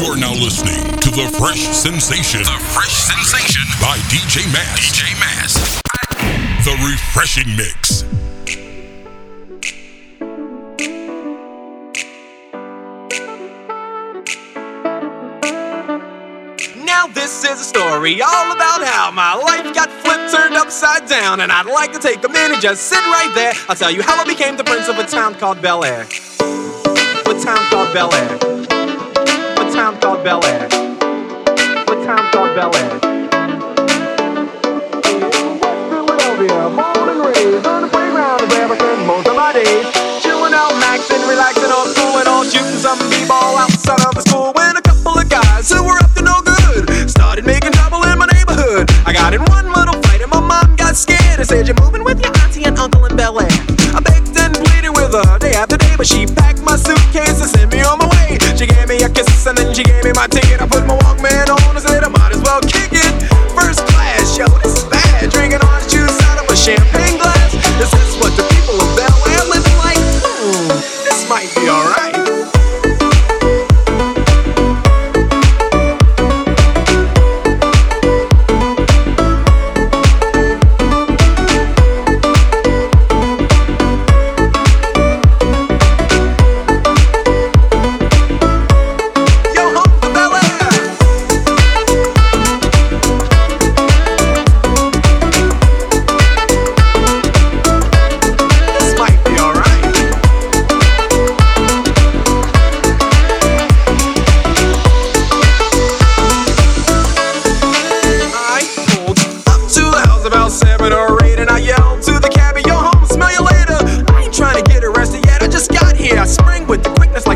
You are now listening to The Fresh Sensation. The Fresh Sensation by DJ Mass. DJ Mass. The Refreshing Mix. Now this is a story all about how my life got flipped, turned upside down, and I'd like to take a minute, just sit right there. I'll tell you how I became the prince of a town called Bel Air. A town called Bel Air. Town called Bel Air. A town called Bel Air. Philadelphia, on the playground most of days. Chilling out, maxing, relaxing and all shooting b-ball outside of the school. When a couple of guys who were up to no good started making trouble in my neighborhood. I got in one little fight, and my mom got scared and said, "You're moving with your auntie and uncle in Bel Air." I begged and pleaded with her day after day, but she packed my suitcase and sent me on me a kiss and then she gave me my ticket. I put my Walkman on and said I might as well kick with the quickness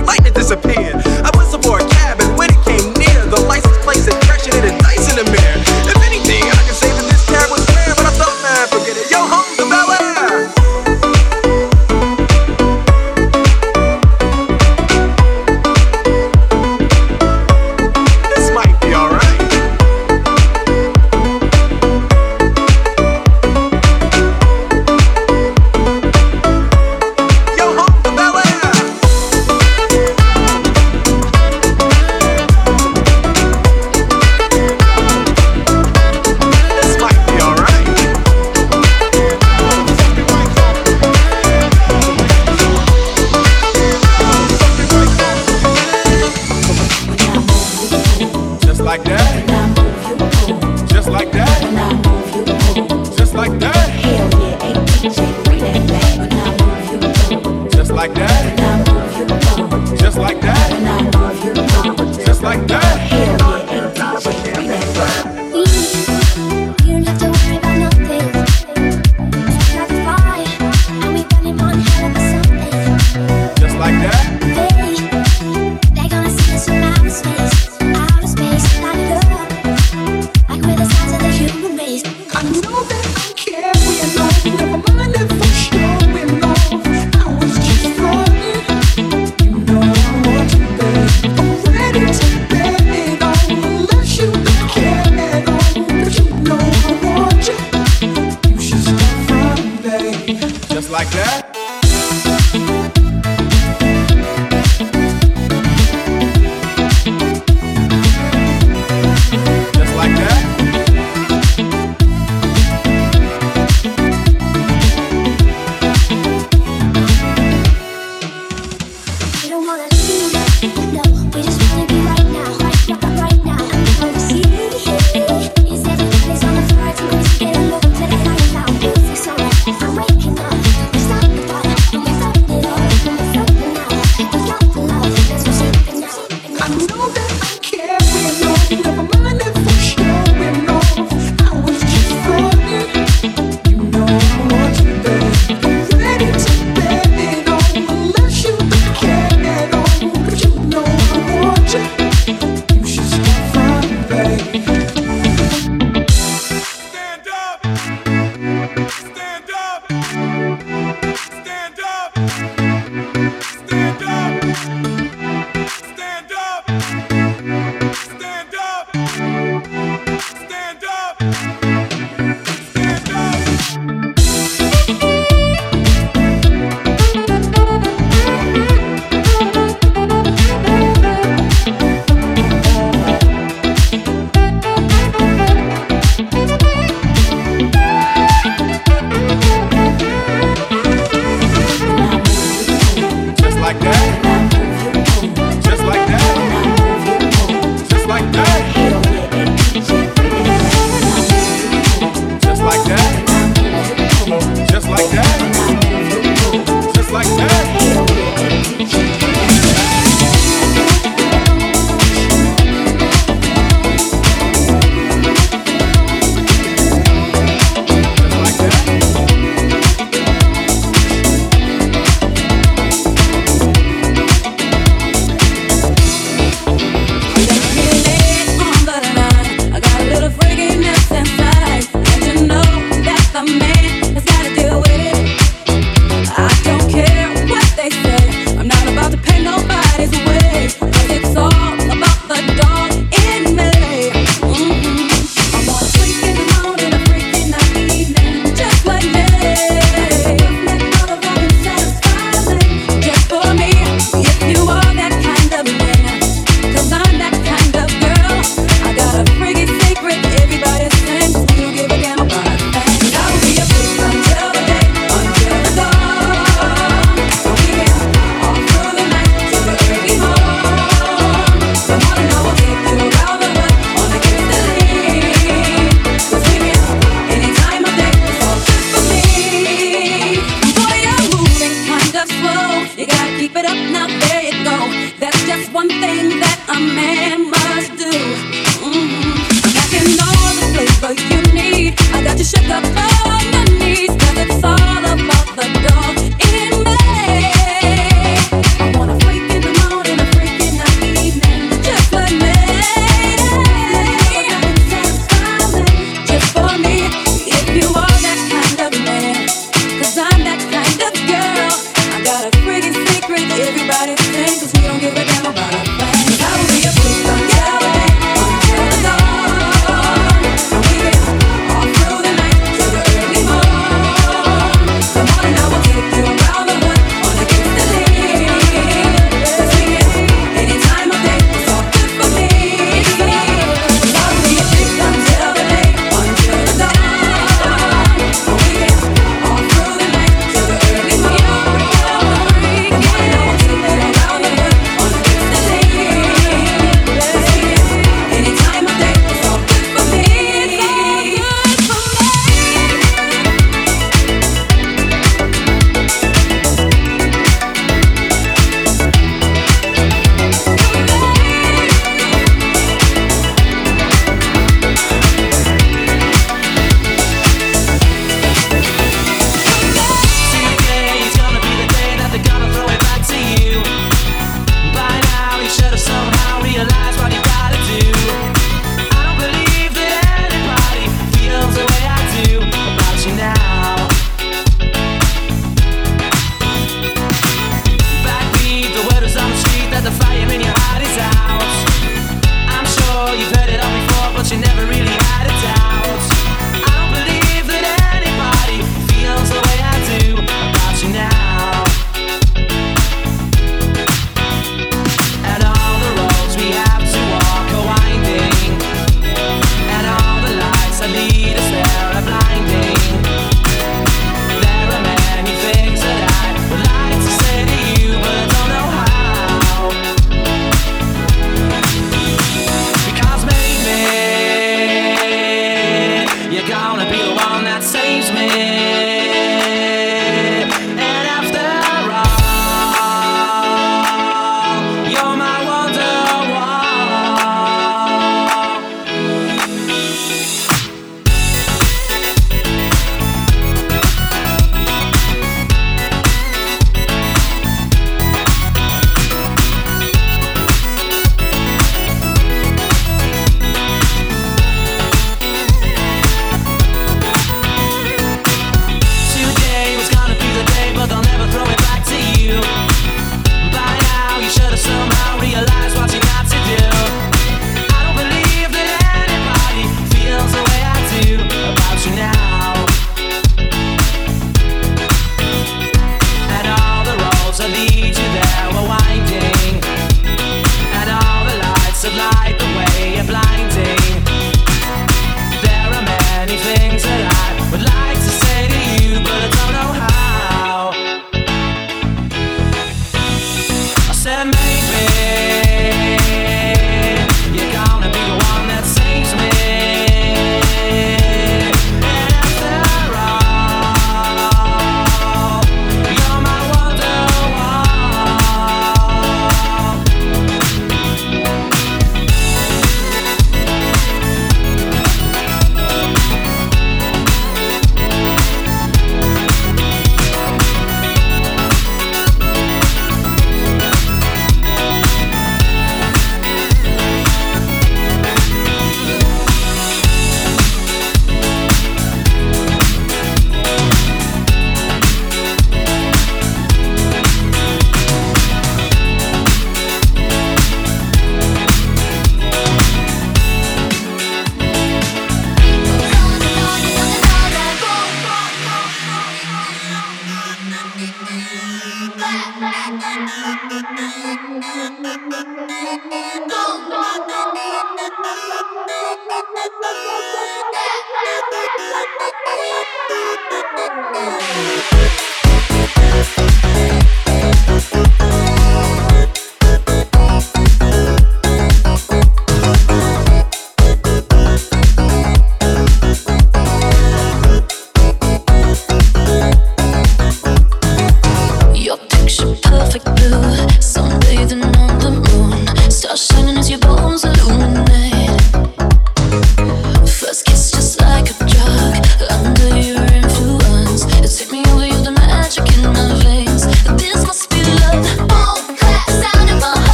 Shining as your bones are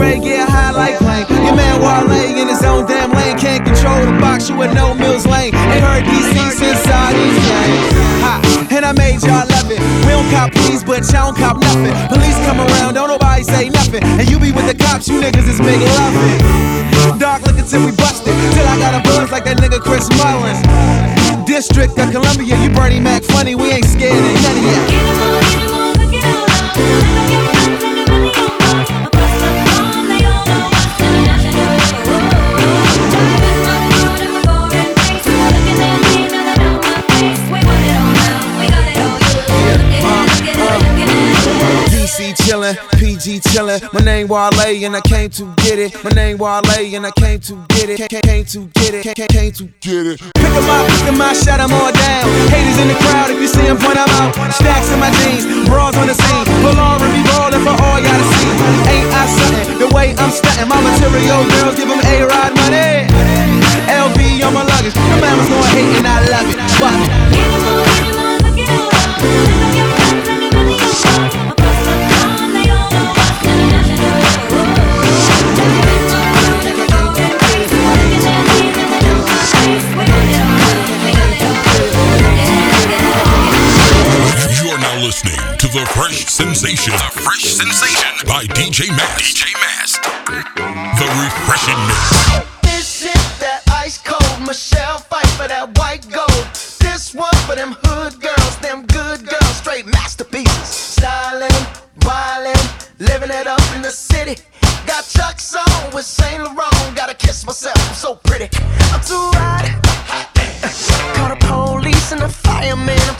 Dre, get high like plane. Your man Wale in his own damn lane, can't control the box, you with no Mills Lane. Ain't heard DC since all these games. Ha, and I made y'all love it. We don't cop please, but y'all don't cop nothing. Police come around, don't nobody say nothing. And you be with the cops, you niggas is big loving. Dark looking till we busted, till I got a buzz like that nigga Chris Mullins. District of Columbia, you Bernie Mac funny, we ain't Wale and I came to get it. My name Wale and I came to get it. Came, came to get it. Came, came to get it. Pick 'em up, pick 'em up, shut 'em all down. Haters in the crowd, if you see 'em, point 'em out. Stacks in my jeans, bras on the scene. On and be ballin' for all y'all to see. Ain't I something? The way I'm stuntin', my material girls give 'em a ride money. LV on my luggage, the man was going hate and I love it. Fuck. The Fresh Sensation. The Fresh Sensation by DJ Mass. DJ. The Refreshing Mix. This is that ice cold Michelle fight for that white gold. This one for them hood girls, them good girls, straight masterpieces. Styling, wildin', living it up in the city. Got Chuck's on with Saint Laurent. Gotta kiss myself, I'm so pretty. I'm too hot. Call the police and the fireman. I'm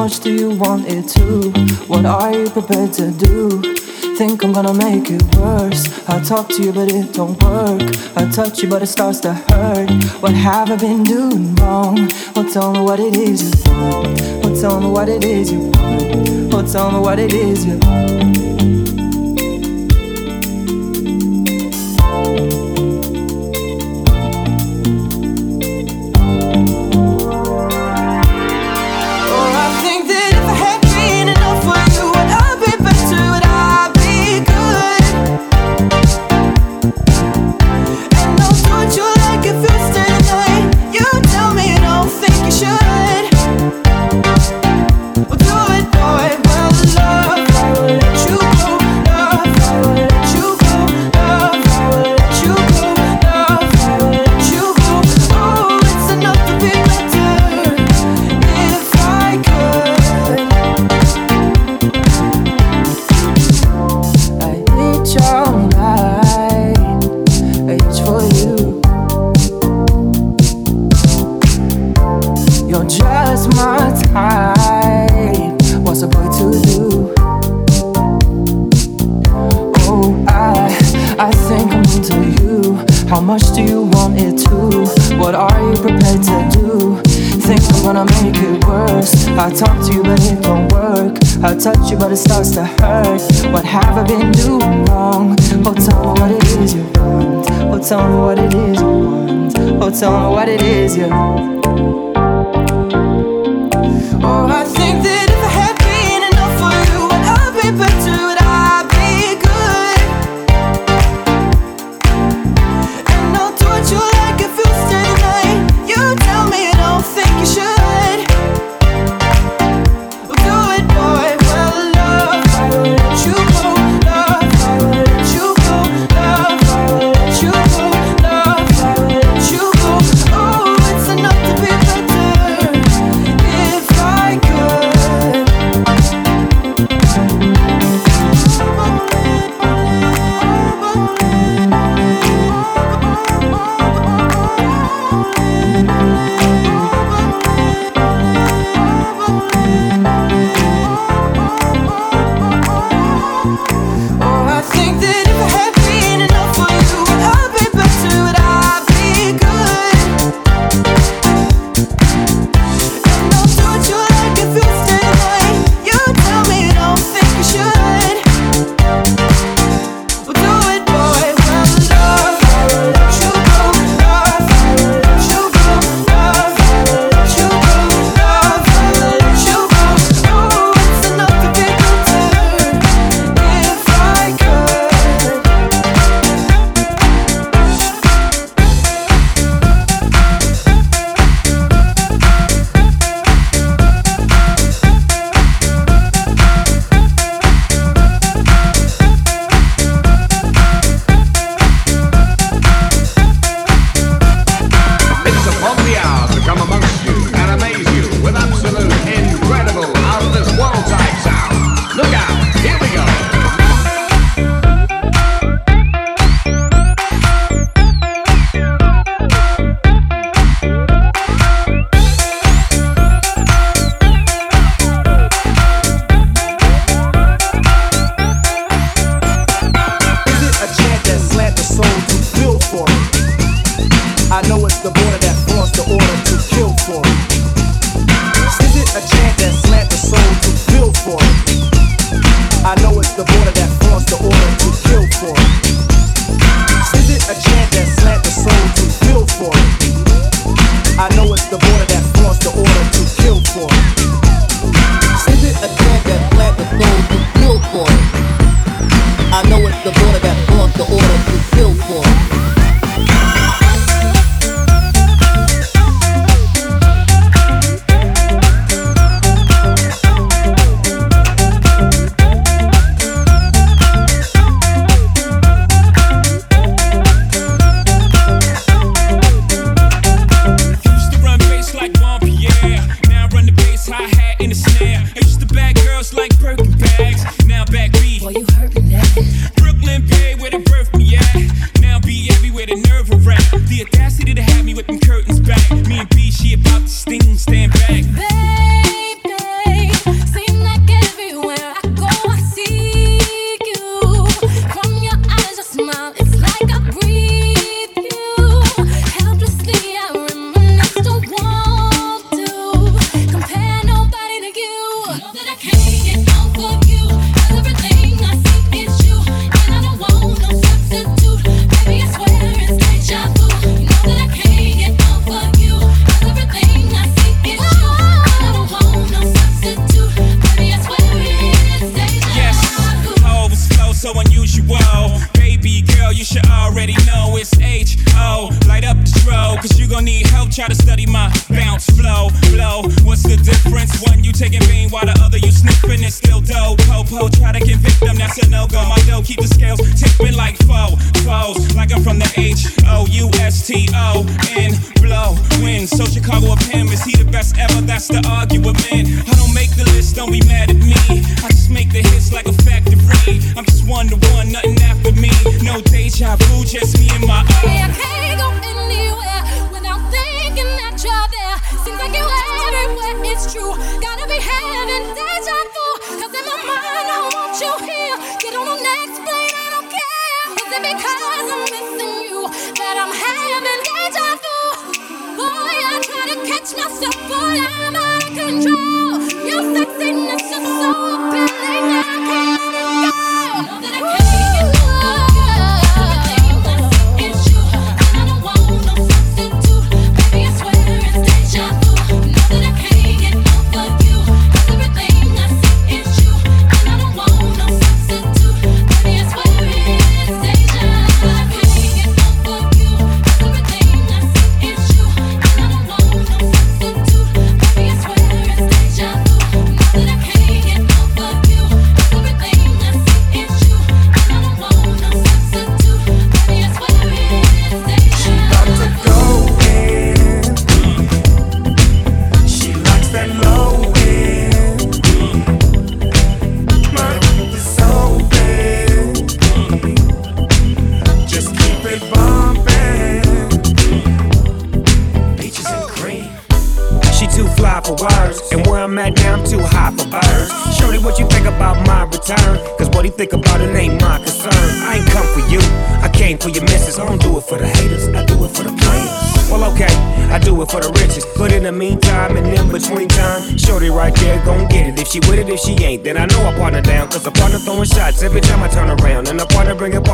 much do you want it to? What are you prepared to do? Think I'm gonna make it worse. I talk to you, but it don't work. I touch you, but it starts to hurt. What have I been doing wrong? Well, tell me what it is you want. Well, tell me what it is you want. Well, tell me what it is you want. on what it is, yeah.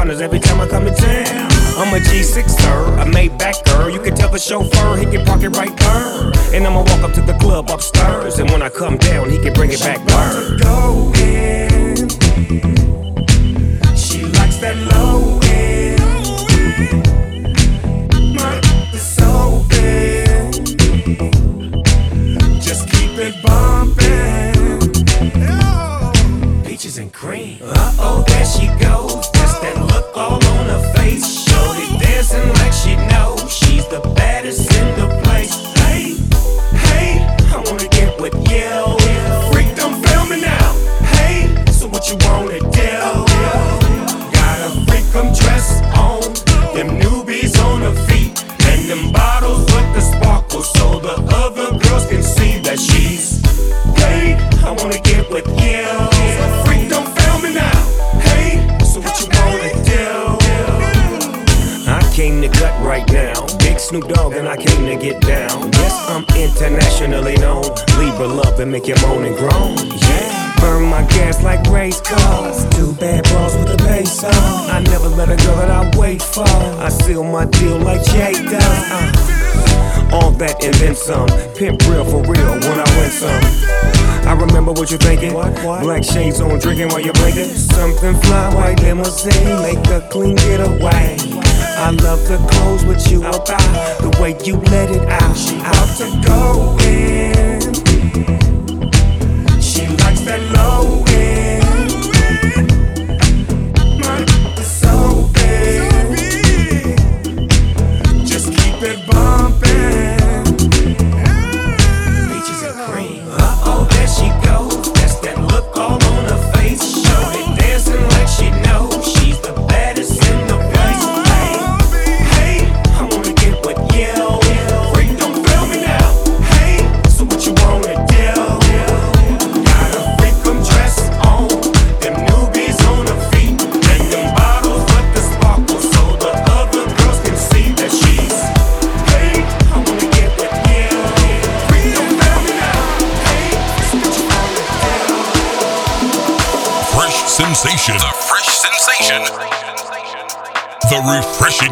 Partners every internationally known. Libra love and make you moan and groan. Yeah. Burn my gas like race cars. Two bad bras with a bass on. I never let a girl that I wait for. I seal my deal like Jay does. Uh. All that and then some. Pimp real for real when I win some. I remember what you're thinking. Black shades on, drinking while you're blinking. Something fly, white limousine, make a clean getaway. I love the clothes with you about the way you let it out. She out to go in.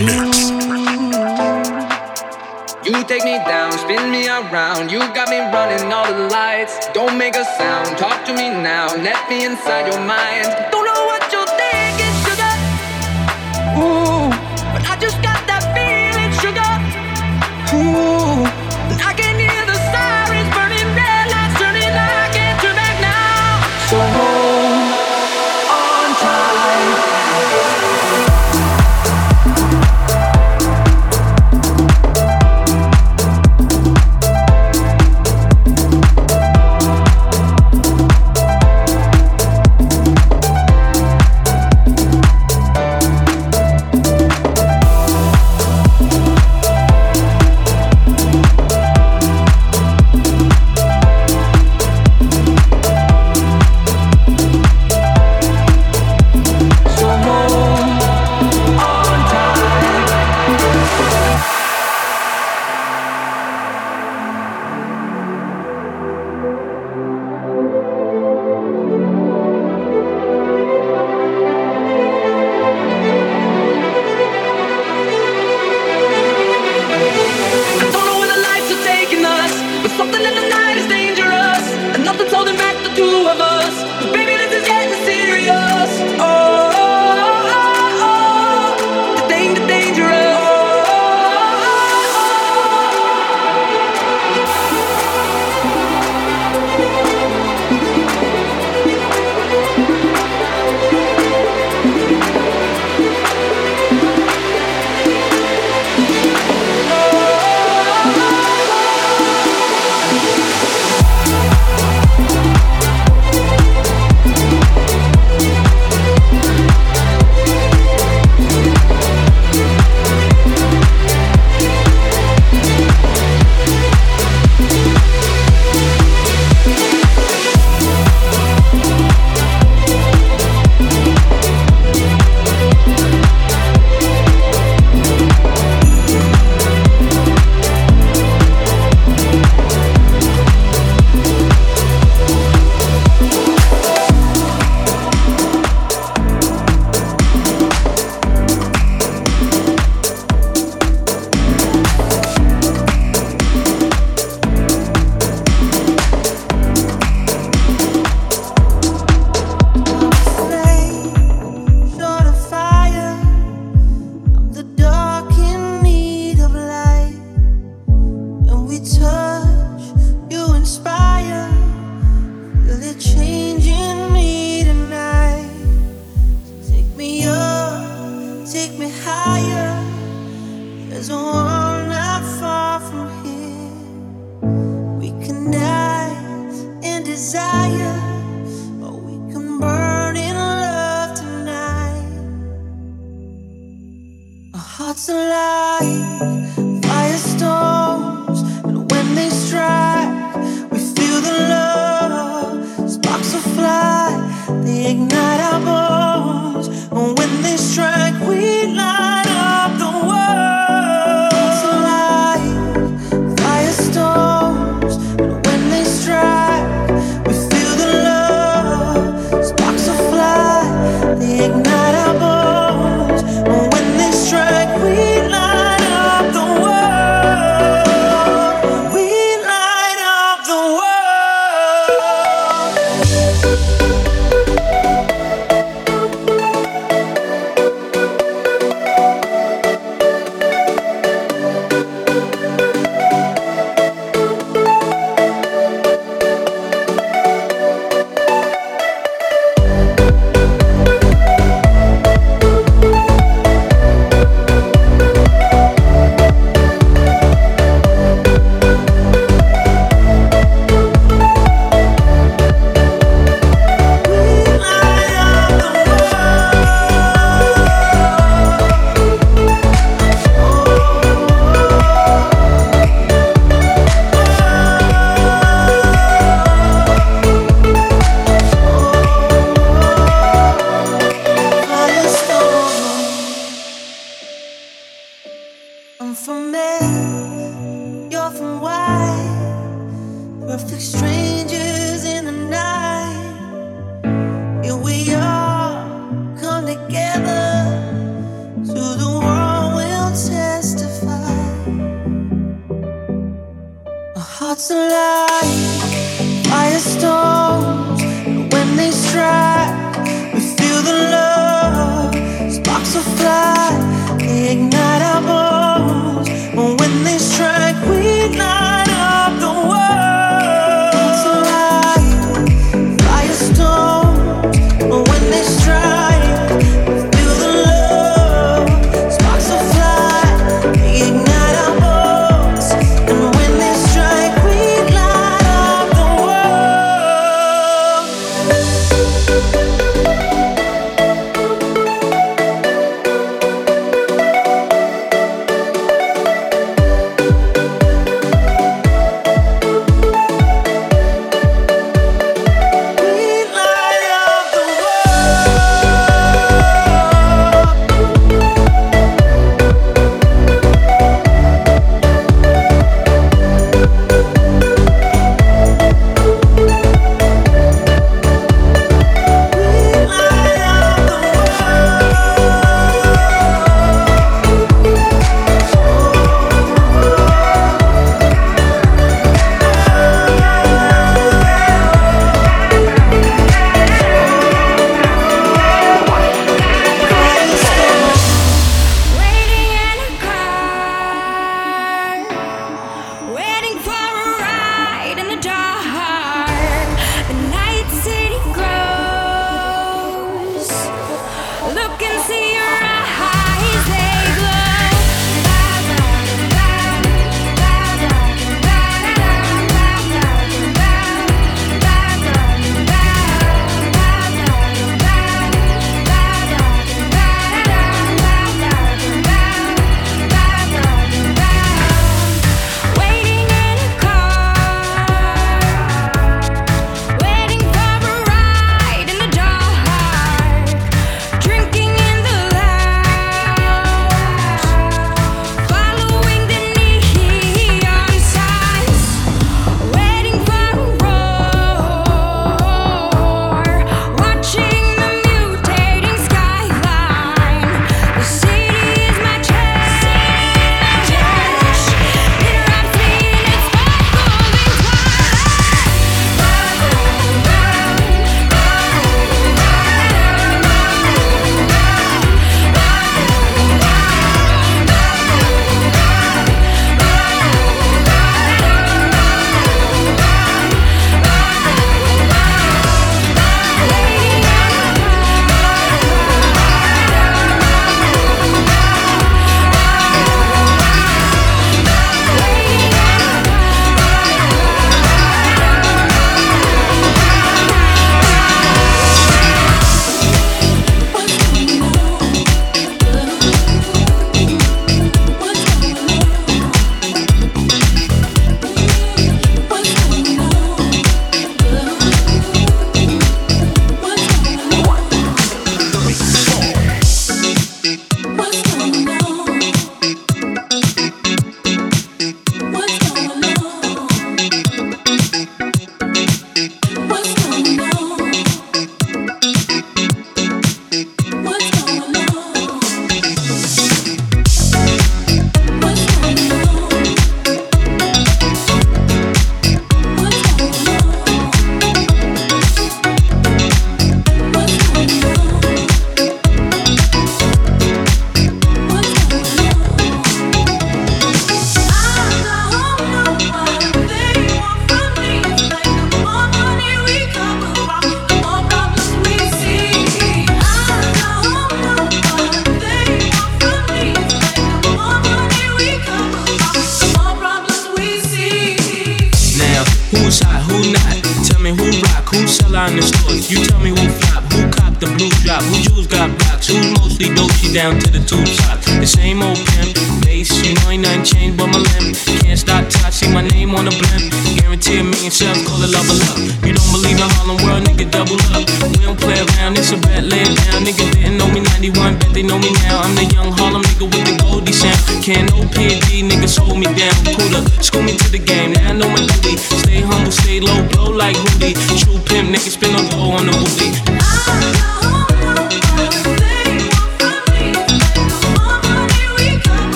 You take me down, spin me around. You got me running all the lights. Don't make a sound, talk to me now. Let me inside your mind. Don't know what you're thinking, sugar. Ooh, but I just got that feeling, sugar. Ooh,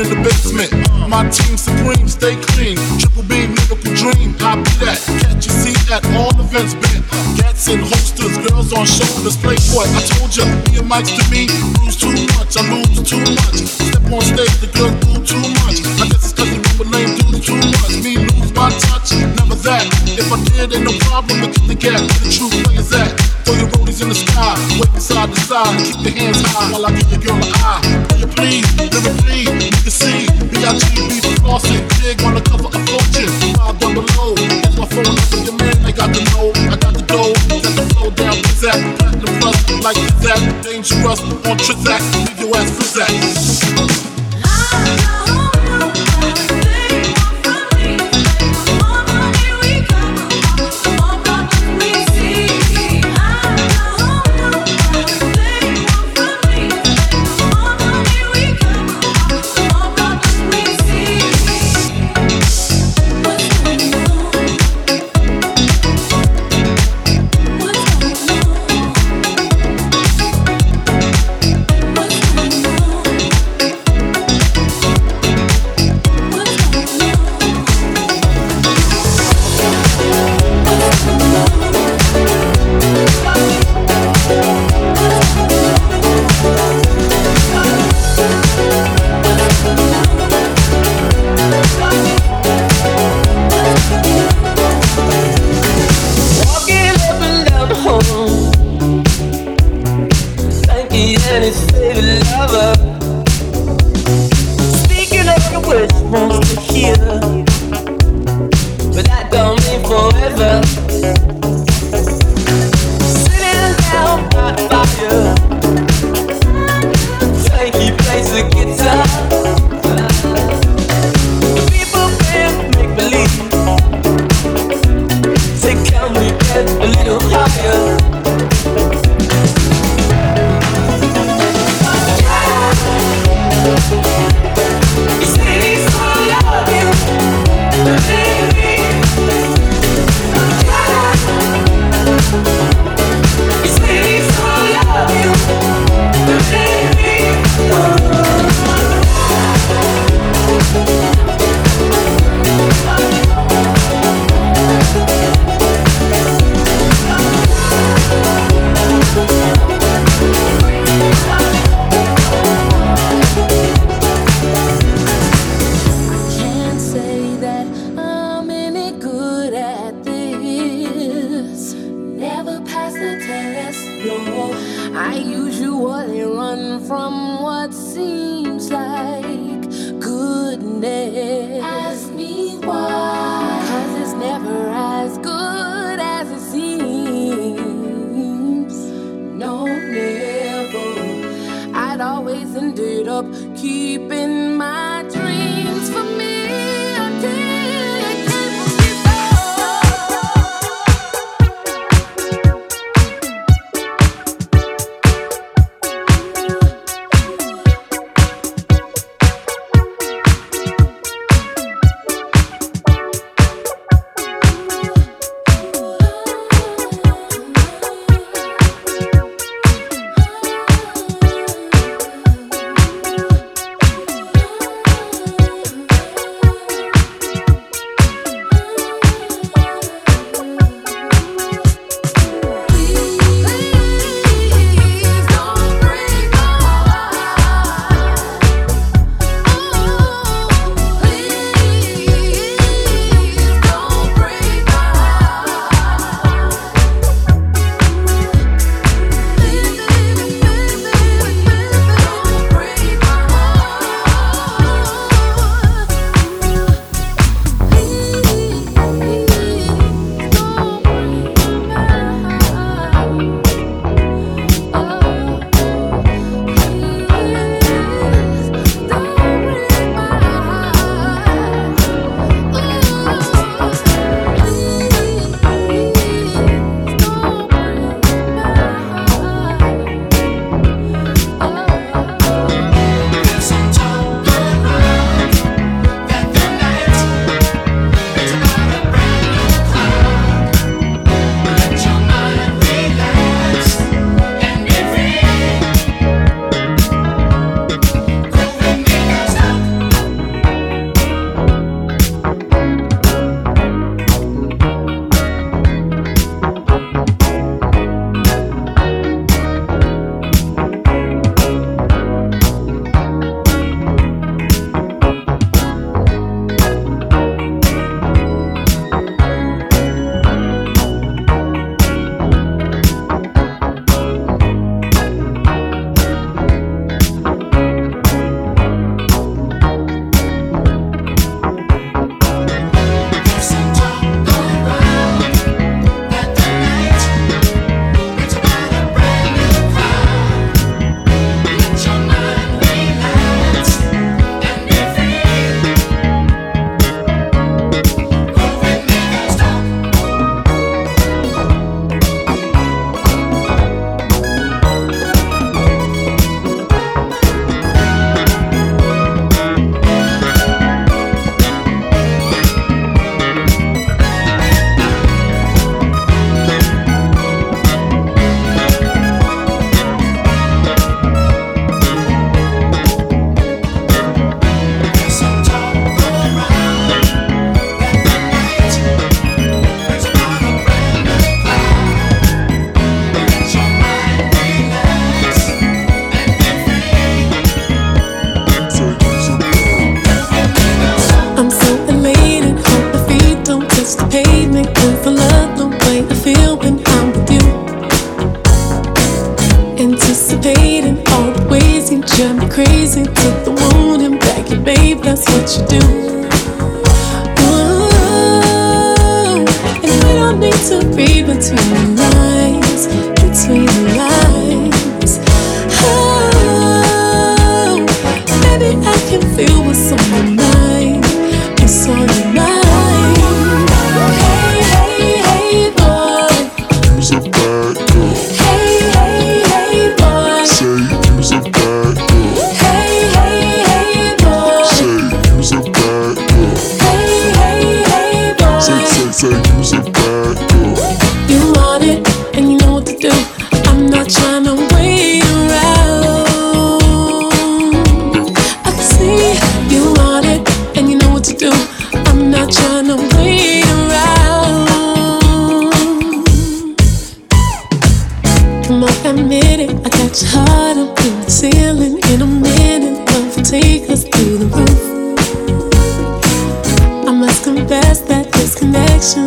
in the basement. My team supreme, stay clean. Triple beam, lyrical dream. I be that. Catch a seat at all events. Bent gats and holsters, girls on shoulders. Play Playboy, I told ya, me and Mike's to me. Lose too much, I lose too much. Step on stage, the girl do too much. I guess it's cause the rumor name do too much. Me lose my touch, never that. If I did, ain't no problem to get the gap. Where the true players at? Throw your rollies in the sky, from side to side, keep your hands high while I give your girl an eye. Play it please, lyrically, you can see B.I.G. beef flossing, jig on the cover of Fortune. Five down below, here's my phone your man, I got the know, I got the dough, set the flow down, pizzazz, platinum plus, like that, dangerous on Trizac, leave your ass frizzat.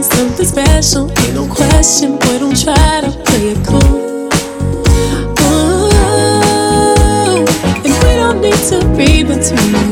something special. Ain't no question, boy, don't try to play it cool. Ooh, and we don't need to read between.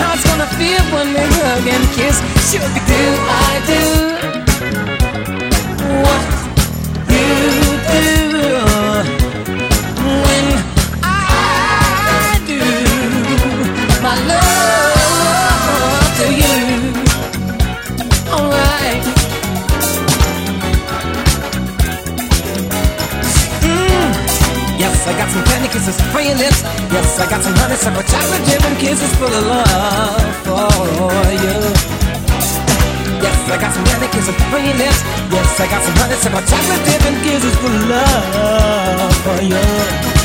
heart's gonna feel when we hug and kiss. Sugar, do I do? What kisses for your lips. Yes, I got some honey, so chocolate jam and kisses full of love for you. Yes, I got some honey, kisses for your lips. Yes, I got some honey, so chocolate jam and kisses full of love for you.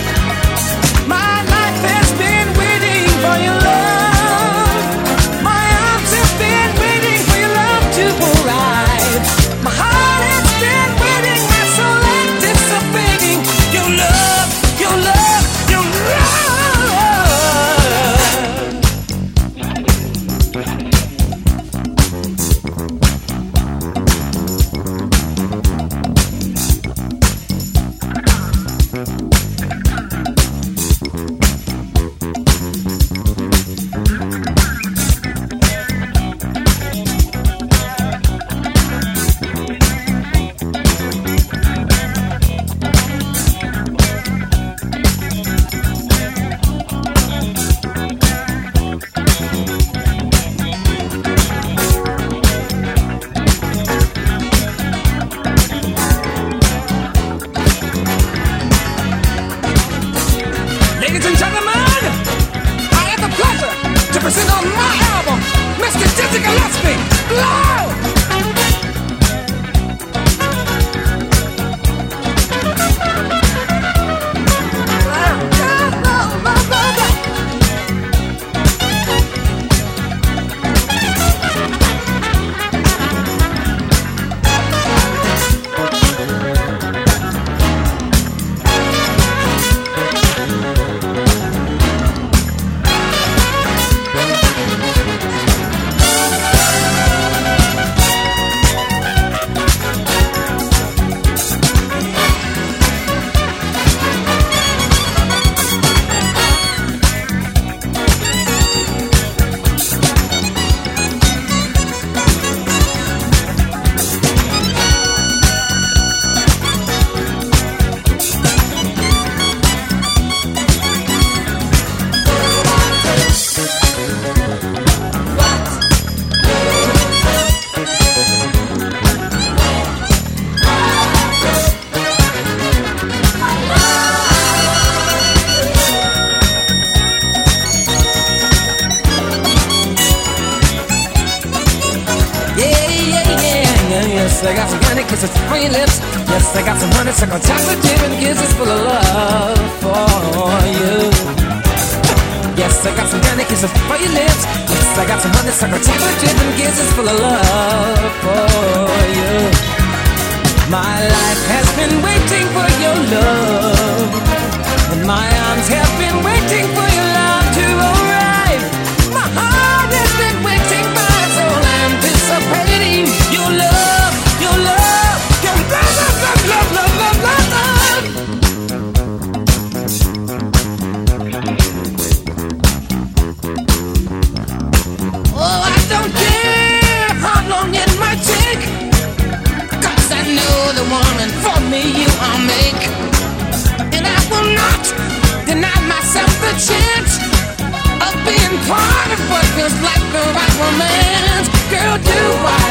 do I